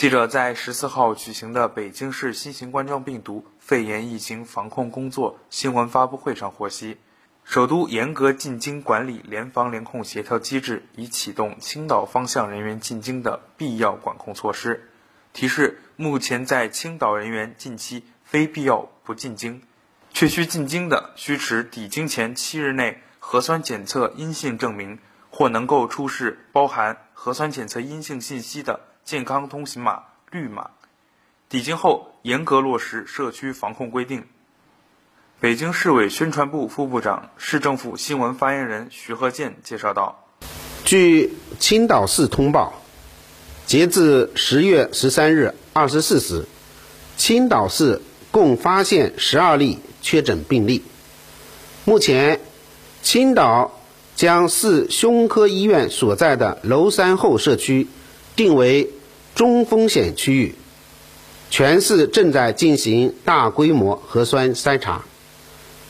记者在十四号举行的北京市新型冠状病毒肺炎疫情防控工作新闻发布会上获悉，首都严格进京管理联防联控协调机制已启动青岛方向人员进京的必要管控措施。提示：目前在青岛人员近期非必要不进京，确需进京的，需持抵京前七日内核酸检测阴性证明，或能够出示包含核酸检测阴性信息的。健康通行码绿码，抵京后严格落实社区防控规定。北京市委宣传部副部长、市政府新闻发言人徐和建介绍道：“据青岛市通报，截至十月十三日二十四时，青岛市共发现十二例确诊病例。目前，青岛将市胸科医院所在的娄山后社区定为。”中风险区域，全市正在进行大规模核酸筛查。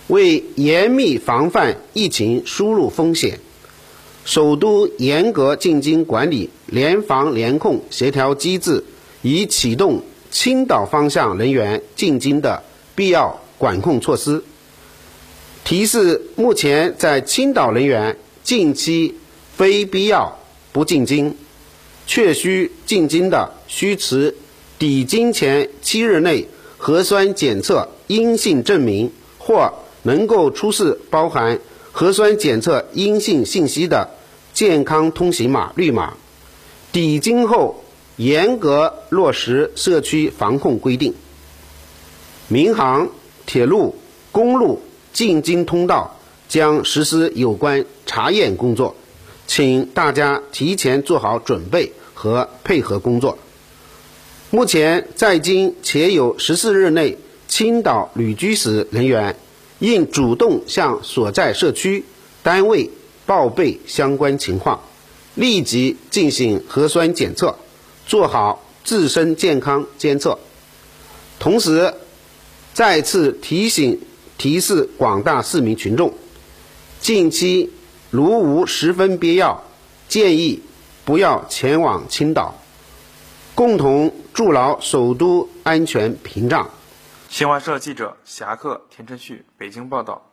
为严密防范疫情输入风险，首都严格进京管理联防联控协调机制已启动青岛方向人员进京的必要管控措施。提示：目前在青岛人员近期非必要不进京。确需进京的，需持抵京前七日内核酸检测阴性证明，或能够出示包含核酸检测阴性信息的健康通行码绿码。抵京后严格落实社区防控规定。民航、铁路、公路进京通道将实施有关查验工作，请大家提前做好准备。和配合工作。目前在京且有十四日内青岛旅居史人员，应主动向所在社区单位报备相关情况，立即进行核酸检测，做好自身健康监测。同时，再次提醒提示广大市民群众，近期如无十分必要，建议。不要前往青岛，共同筑牢首都安全屏障。新华社记者侠客田晨旭北京报道。